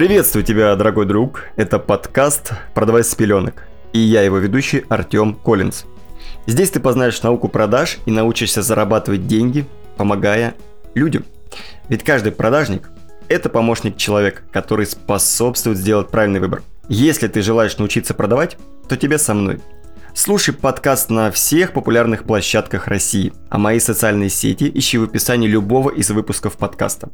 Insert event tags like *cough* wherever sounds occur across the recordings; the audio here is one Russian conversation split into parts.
Приветствую тебя, дорогой друг. Это подкаст «Продавай с пеленок». И я его ведущий Артем Коллинз. Здесь ты познаешь науку продаж и научишься зарабатывать деньги, помогая людям. Ведь каждый продажник – это помощник человека, который способствует сделать правильный выбор. Если ты желаешь научиться продавать, то тебе со мной. Слушай подкаст на всех популярных площадках России, а мои социальные сети ищи в описании любого из выпусков подкаста.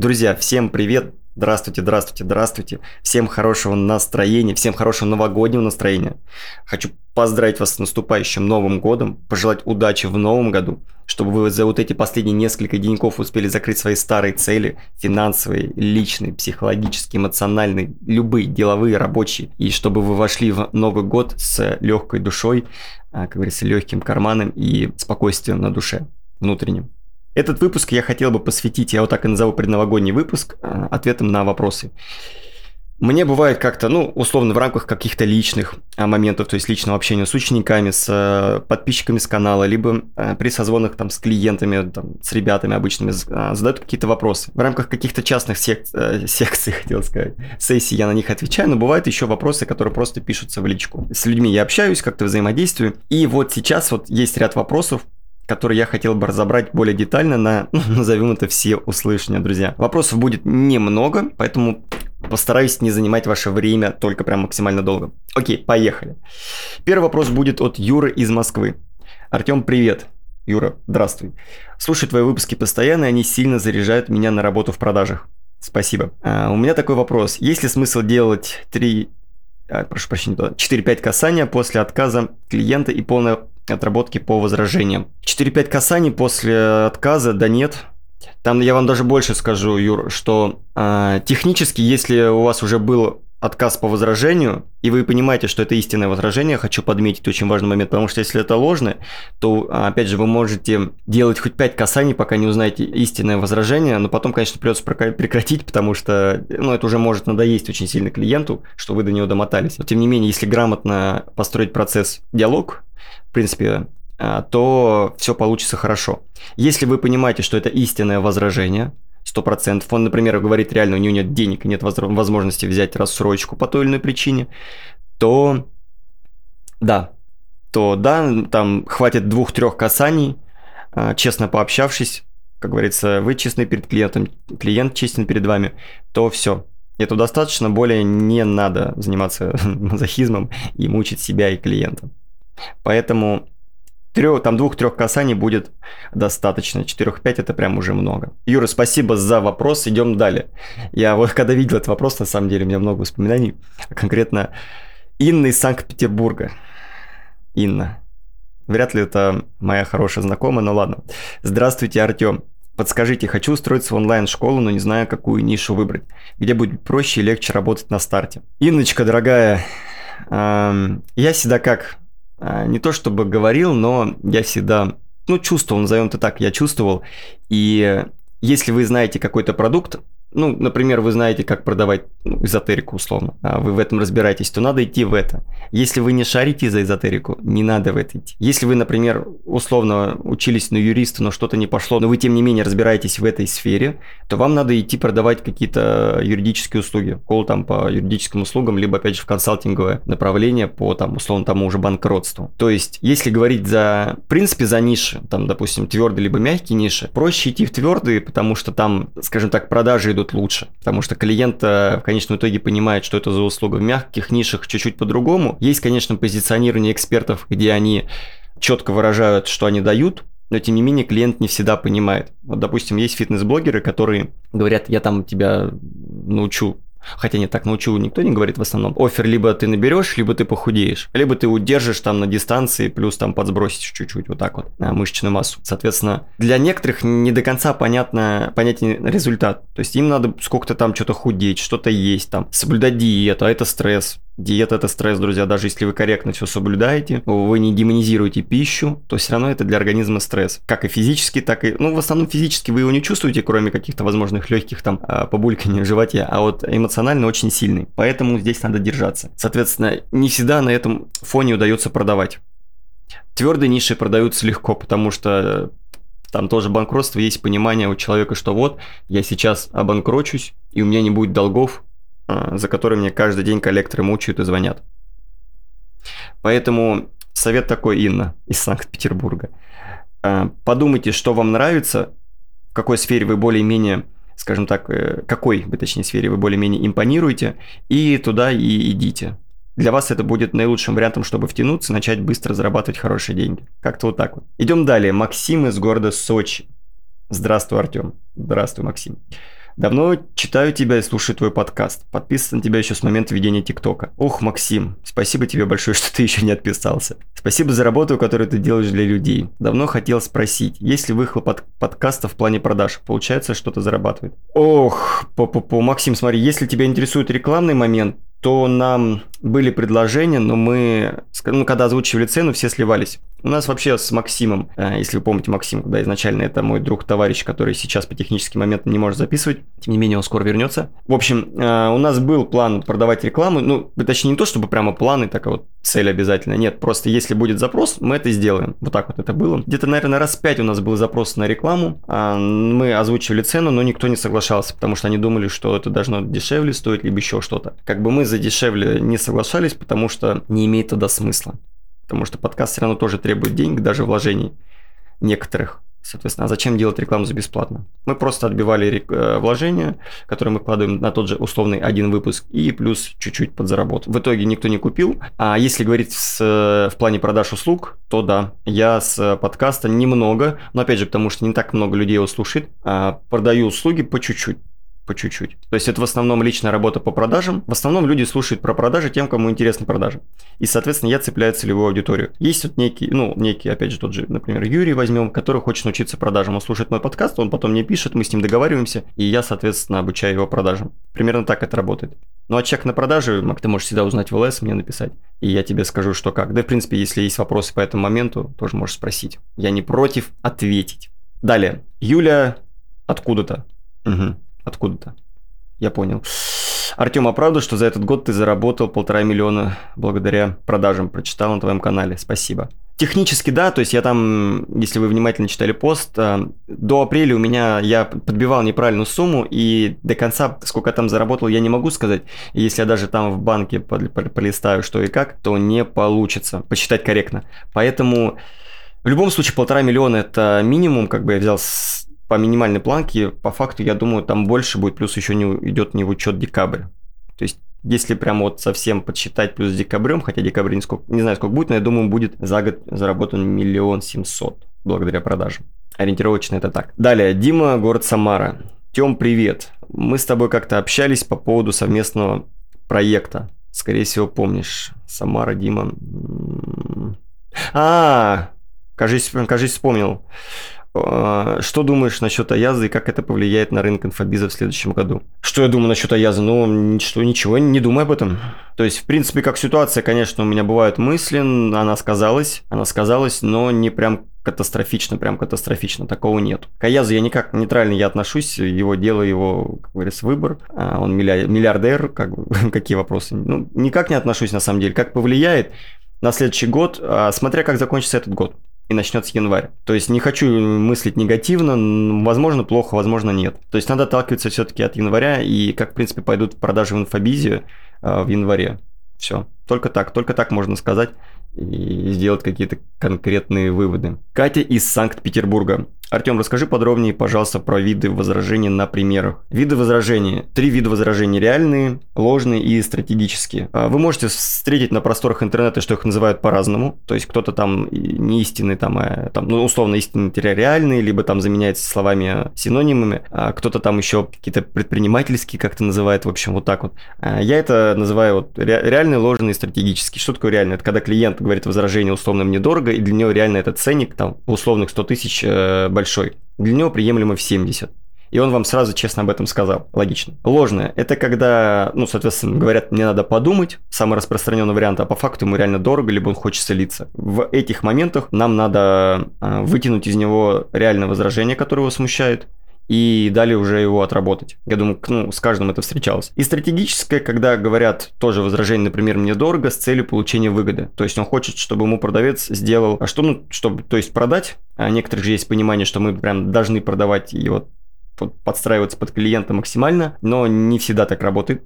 Друзья, всем привет! Здравствуйте, здравствуйте, здравствуйте. Всем хорошего настроения, всем хорошего новогоднего настроения. Хочу поздравить вас с наступающим Новым годом, пожелать удачи в Новом году, чтобы вы за вот эти последние несколько деньков успели закрыть свои старые цели, финансовые, личные, психологические, эмоциональные, любые, деловые, рабочие, и чтобы вы вошли в Новый год с легкой душой, а, как говорится, легким карманом и спокойствием на душе внутренним. Этот выпуск я хотел бы посвятить, я его так и назову предновогодний выпуск, э, ответом на вопросы. Мне бывает как-то, ну, условно, в рамках каких-то личных а, моментов, то есть личного общения с учениками, с э, подписчиками с канала, либо э, при созвонах там с клиентами, там, с ребятами обычными, задают какие-то вопросы. В рамках каких-то частных сек- *laughs* секций, хотел сказать, сессий я на них отвечаю, но бывают еще вопросы, которые просто пишутся в личку. С людьми я общаюсь, как-то взаимодействую, и вот сейчас вот есть ряд вопросов, который я хотел бы разобрать более детально на, ну, *laughs* назовем это все услышания, друзья. Вопросов будет немного, поэтому постараюсь не занимать ваше время только прям максимально долго. Окей, поехали. Первый вопрос будет от Юры из Москвы. Артем, привет. Юра, здравствуй. Слушай твои выпуски постоянно, и они сильно заряжают меня на работу в продажах. Спасибо. А, у меня такой вопрос. Есть ли смысл делать 3, а, прошу прощения, 4-5 касания после отказа клиента и полная отработки по возражениям. 4-5 касаний после отказа, да нет. Там я вам даже больше скажу, Юр, что э, технически, если у вас уже был отказ по возражению, и вы понимаете, что это истинное возражение, хочу подметить очень важный момент, потому что если это ложное, то, опять же, вы можете делать хоть 5 касаний, пока не узнаете истинное возражение, но потом, конечно, придется прекратить, потому что, ну, это уже может надоесть очень сильно клиенту, что вы до него домотались. Но, тем не менее, если грамотно построить процесс диалог, в принципе, а, то все получится хорошо. Если вы понимаете, что это истинное возражение, 100%, он, например, говорит реально, у него нет денег нет возможности взять рассрочку по той или иной причине, то да, то да, там хватит двух-трех касаний, а, честно пообщавшись, как говорится, вы честны перед клиентом, клиент честен перед вами, то все. Это достаточно, более не надо заниматься *laughs* мазохизмом и мучить себя и клиента. Поэтому трех, там двух-трех касаний будет достаточно. Четырех-пять это прям уже много. Юра, спасибо за вопрос. Идем далее. Я вот когда видел этот вопрос, на самом деле, у меня много воспоминаний. Конкретно Инна из Санкт-Петербурга. Инна. Вряд ли это моя хорошая знакомая, но ладно. Здравствуйте, Артем. Подскажите, хочу устроиться в онлайн-школу, но не знаю, какую нишу выбрать. Где будет проще и легче работать на старте. Инночка, дорогая, эм, я всегда как не то чтобы говорил, но я всегда, ну, чувствовал, назовем это так, я чувствовал. И если вы знаете какой-то продукт, ну, например, вы знаете, как продавать ну, эзотерику условно, а вы в этом разбираетесь, то надо идти в это. Если вы не шарите за эзотерику, не надо в это идти. Если вы, например, условно учились на юриста, но что-то не пошло, но вы тем не менее разбираетесь в этой сфере, то вам надо идти продавать какие-то юридические услуги, кол там по юридическим услугам, либо опять же в консалтинговое направление по там условно тому уже банкротству. То есть, если говорить за, в принципе, за ниши, там, допустим, твердые либо мягкие ниши, проще идти в твердые, потому что там, скажем так, продажи идут идут лучше. Потому что клиент э, в конечном итоге понимает, что это за услуга. В мягких нишах чуть-чуть по-другому. Есть, конечно, позиционирование экспертов, где они четко выражают, что они дают, но тем не менее клиент не всегда понимает. Вот, допустим, есть фитнес-блогеры, которые говорят, я там тебя научу Хотя не так научу, никто не говорит в основном. Офер либо ты наберешь, либо ты похудеешь. Либо ты удержишь там на дистанции, плюс там подсбросишь чуть-чуть вот так вот мышечную массу. Соответственно, для некоторых не до конца понятно, понятен результат. То есть им надо сколько-то там что-то худеть, что-то есть там, соблюдать диету, а это стресс. Диета – это стресс, друзья. Даже если вы корректно все соблюдаете, вы не демонизируете пищу, то все равно это для организма стресс. Как и физически, так и... Ну, в основном физически вы его не чувствуете, кроме каких-то возможных легких там а, побульканий в животе, а вот эмоционально очень сильный. Поэтому здесь надо держаться. Соответственно, не всегда на этом фоне удается продавать. Твердые ниши продаются легко, потому что Там тоже банкротство, есть понимание у человека, что вот, я сейчас обанкрочусь, и у меня не будет долгов, за которые мне каждый день коллекторы мучают и звонят. Поэтому совет такой, Инна, из Санкт-Петербурга. А, подумайте, что вам нравится, в какой сфере вы более-менее, скажем так, э, какой вы, точнее, сфере вы более-менее импонируете, и туда и идите. Для вас это будет наилучшим вариантом, чтобы втянуться, начать быстро зарабатывать хорошие деньги. Как-то вот так вот. Идем далее. Максим из города Сочи. Здравствуй, Артем. Здравствуй, Максим. Давно читаю тебя и слушаю твой подкаст. Подписан на тебя еще с момента ведения ТикТока. Ох, Максим, спасибо тебе большое, *laughs* что ты еще не отписался. Спасибо за работу, которую ты делаешь для людей. Давно хотел спросить, есть ли выхлоп от подкаста в плане продаж? Получается, что-то зарабатывает? Ох, по-по-по, Максим, смотри, если тебя интересует рекламный момент, то нам были предложения, но мы, ну, когда озвучивали цену, все сливались. У нас вообще с Максимом, э, если вы помните Максим, да, изначально это мой друг, товарищ, который сейчас по техническим моментам не может записывать, тем не менее он скоро вернется. В общем, э, у нас был план продавать рекламу, ну, точнее не то, чтобы прямо планы, такая вот цель обязательно, нет, просто если будет запрос, мы это сделаем. Вот так вот это было. Где-то, наверное, раз пять у нас был запрос на рекламу, а, мы озвучивали цену, но никто не соглашался, потому что они думали, что это должно дешевле стоить, либо еще что-то. Как бы мы за дешевле не соглашались, потому что не имеет тогда смысла. Потому что подкаст все равно тоже требует денег, даже вложений некоторых. Соответственно, а зачем делать рекламу за бесплатно? Мы просто отбивали э, вложения, которые мы вкладываем на тот же условный один выпуск, и плюс чуть-чуть подзаработать. В итоге никто не купил. А если говорить с, в плане продаж услуг, то да, я с подкаста немного, но опять же, потому что не так много людей его слушает, а продаю услуги по чуть-чуть по чуть-чуть. То есть это в основном личная работа по продажам. В основном люди слушают про продажи тем, кому интересны продажи. И, соответственно, я цепляю целевую аудиторию. Есть вот некий, ну, некий, опять же, тот же, например, Юрий возьмем, который хочет научиться продажам. Он слушает мой подкаст, он потом мне пишет, мы с ним договариваемся, и я, соответственно, обучаю его продажам. Примерно так это работает. Ну а чек на продажи, Мак, ты можешь всегда узнать в ЛС, мне написать, и я тебе скажу, что как. Да, в принципе, если есть вопросы по этому моменту, тоже можешь спросить. Я не против ответить. Далее. Юля откуда-то. Угу откуда-то. Я понял. Артем, а правда, что за этот год ты заработал полтора миллиона благодаря продажам? Прочитал на твоем канале. Спасибо. Технически да, то есть я там, если вы внимательно читали пост, э, до апреля у меня я подбивал неправильную сумму, и до конца, сколько я там заработал, я не могу сказать. Если я даже там в банке полистаю что и как, то не получится посчитать корректно. Поэтому в любом случае полтора миллиона это минимум, как бы я взял с по минимальной планке, по факту, я думаю, там больше будет, плюс еще не идет не в учет декабрь. То есть, если прям вот совсем подсчитать плюс декабрем, хотя декабрь не, сколько, не знаю, сколько будет, но я думаю, будет за год заработан миллион семьсот благодаря продажам. Ориентировочно это так. Далее, Дима, город Самара. Тем, привет. Мы с тобой как-то общались по поводу совместного проекта. Скорее всего, помнишь. Самара, Дима. А, кажись, кажись, вспомнил. А, что думаешь насчет Аяза и как это повлияет на рынок инфобиза в следующем году? Что я думаю насчет Аяза? Ну, ничего, ничего, не думай об этом. То есть, в принципе, как ситуация, конечно, у меня бывают мысли, она сказалась, она сказалась, но не прям катастрофично, прям катастрофично, такого нет. К Аязу я никак нейтрально я отношусь, его дело, его, как говорится, выбор. А, он миллиардер, как *laughs* какие вопросы? Ну, никак не отношусь, на самом деле. Как повлияет на следующий год, а, смотря как закончится этот год и начнется январь. То есть не хочу мыслить негативно, возможно плохо, возможно нет. То есть надо отталкиваться все-таки от января и как, в принципе, пойдут продажи в инфобизе э, в январе. Все. Только так, только так можно сказать и сделать какие-то конкретные выводы. Катя из Санкт-Петербурга. Артем, расскажи подробнее, пожалуйста, про виды возражений на примерах. Виды возражений. Три вида возражений. Реальные, ложные и стратегические. А, вы можете встретить на просторах интернета, что их называют по-разному. То есть кто-то там не истинный, там, а, там ну, условно истинный реальный, либо там заменяется словами синонимами. А кто-то там еще какие-то предпринимательские как-то называет. В общем, вот так вот. А, я это называю вот реальный, ложный и стратегический. Что такое реальный? Это когда клиент говорит возражение условно мне дорого, и для него реально этот ценник там условных 100 тысяч э, большой. Для него приемлемо в 70. И он вам сразу честно об этом сказал. Логично. Ложное – это когда, ну, соответственно, говорят, мне надо подумать, самый распространенный вариант, а по факту ему реально дорого, либо он хочет слиться. В этих моментах нам надо э, вытянуть из него реальное возражение, которое его смущает, и далее уже его отработать. Я думаю, ну, с каждым это встречалось. И стратегическое, когда говорят тоже возражение, например, мне дорого с целью получения выгоды. То есть он хочет, чтобы ему продавец сделал, а что, ну, чтобы, то есть продать, а некоторых же есть понимание, что мы прям должны продавать и вот подстраиваться под клиента максимально, но не всегда так работает.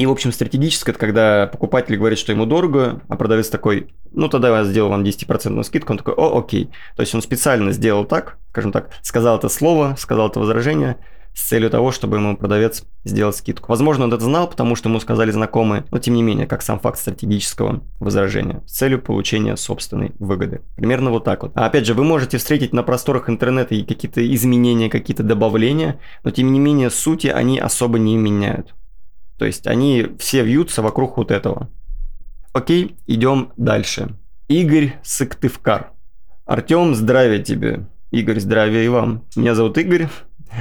И, в общем, стратегическое, это когда покупатель говорит, что ему дорого, а продавец такой, ну, тогда я сделал вам 10% скидку, он такой, о, окей. То есть он специально сделал так, скажем так, сказал это слово, сказал это возражение, с целью того, чтобы ему продавец сделал скидку. Возможно, он это знал, потому что ему сказали знакомые, но тем не менее, как сам факт стратегического возражения, с целью получения собственной выгоды. Примерно вот так вот. А опять же, вы можете встретить на просторах интернета и какие-то изменения, какие-то добавления, но тем не менее сути они особо не меняют. То есть они все вьются вокруг вот этого. Окей, идем дальше. Игорь Сыктывкар. Артем, здравия тебе. Игорь, здравия и вам. Меня зовут Игорь,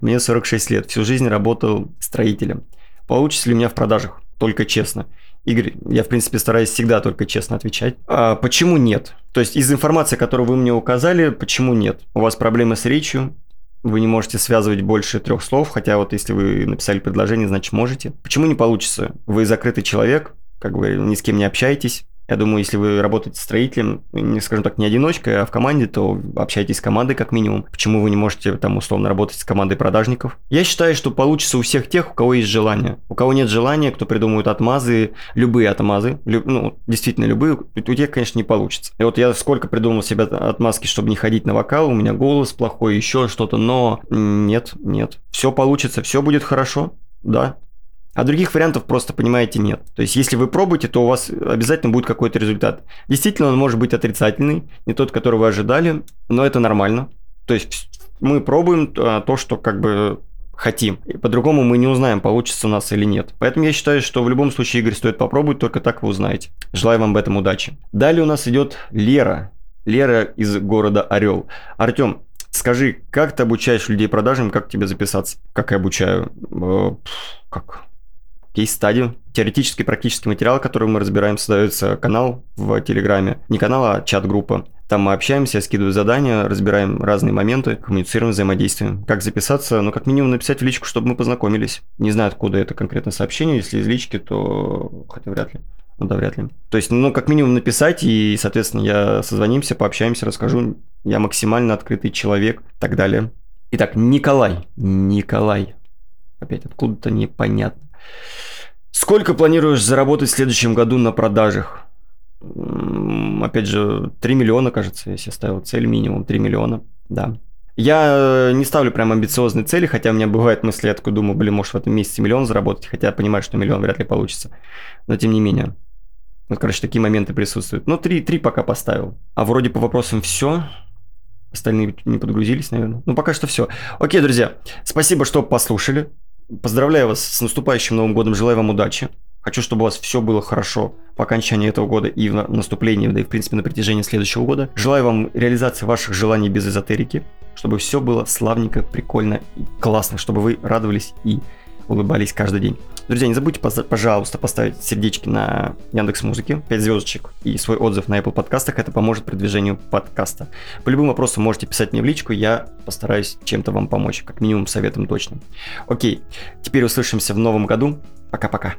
мне 46 лет, всю жизнь работал строителем. Получится ли у меня в продажах? Только честно. Игорь, я в принципе стараюсь всегда только честно отвечать. А почему нет? То есть из информации, которую вы мне указали, почему нет? У вас проблемы с речью, вы не можете связывать больше трех слов, хотя вот если вы написали предложение, значит можете. Почему не получится? Вы закрытый человек, как бы ни с кем не общаетесь, я думаю, если вы работаете строителем, не скажем так, не одиночкой, а в команде, то общайтесь с командой как минимум. Почему вы не можете там условно работать с командой продажников? Я считаю, что получится у всех тех, у кого есть желание. У кого нет желания, кто придумывает отмазы, любые отмазы, люб, ну, действительно любые, у тех, конечно, не получится. И вот я сколько придумал себе отмазки, чтобы не ходить на вокал, у меня голос плохой, еще что-то, но нет, нет. Все получится, все будет хорошо, да, а других вариантов просто, понимаете, нет. То есть, если вы пробуете, то у вас обязательно будет какой-то результат. Действительно, он может быть отрицательный, не тот, который вы ожидали, но это нормально. То есть, мы пробуем а, то, что как бы хотим. И по-другому мы не узнаем, получится у нас или нет. Поэтому я считаю, что в любом случае, Игорь, стоит попробовать, только так вы узнаете. Желаю вам в этом удачи. Далее у нас идет Лера. Лера из города Орел. Артем, скажи, как ты обучаешь людей продажам, как тебе записаться? Как я обучаю? Э, как? Кейс-стадию. Теоретический практический материал, который мы разбираем, создается канал в Телеграме. Не канал, а чат-группа. Там мы общаемся, я скидываю задания, разбираем разные моменты, коммуницируем, взаимодействуем. Как записаться? Ну, как минимум написать в личку, чтобы мы познакомились. Не знаю, откуда это конкретно сообщение. Если из лички, то... Хотя вряд ли. Ну да, вряд ли. То есть, ну, как минимум написать, и, соответственно, я созвонимся, пообщаемся, расскажу. Я максимально открытый человек, так далее. Итак, Николай. Николай. Опять откуда-то непонятно. Сколько планируешь заработать в следующем году на продажах? Опять же, 3 миллиона, кажется, если ставил цель минимум 3 миллиона, да. Я не ставлю прям амбициозные цели, хотя у меня бывает мысли, я такой думаю, блин, может в этом месяце миллион заработать, хотя я понимаю, что миллион вряд ли получится. Но тем не менее. Вот, короче, такие моменты присутствуют. Ну, три, три пока поставил. А вроде по вопросам все. Остальные не подгрузились, наверное. Ну, пока что все. Окей, друзья, спасибо, что послушали. Поздравляю вас с наступающим Новым годом, желаю вам удачи. Хочу, чтобы у вас все было хорошо по окончании этого года и в наступлении, да и в принципе на протяжении следующего года. Желаю вам реализации ваших желаний без эзотерики, чтобы все было славненько, прикольно и классно, чтобы вы радовались и улыбались каждый день. Друзья, не забудьте, пожалуйста, поставить сердечки на Яндекс Музыке, 5 звездочек и свой отзыв на Apple подкастах. Это поможет продвижению подкаста. По любым вопросам можете писать мне в личку, я постараюсь чем-то вам помочь, как минимум советом точно. Окей, теперь услышимся в новом году. Пока-пока.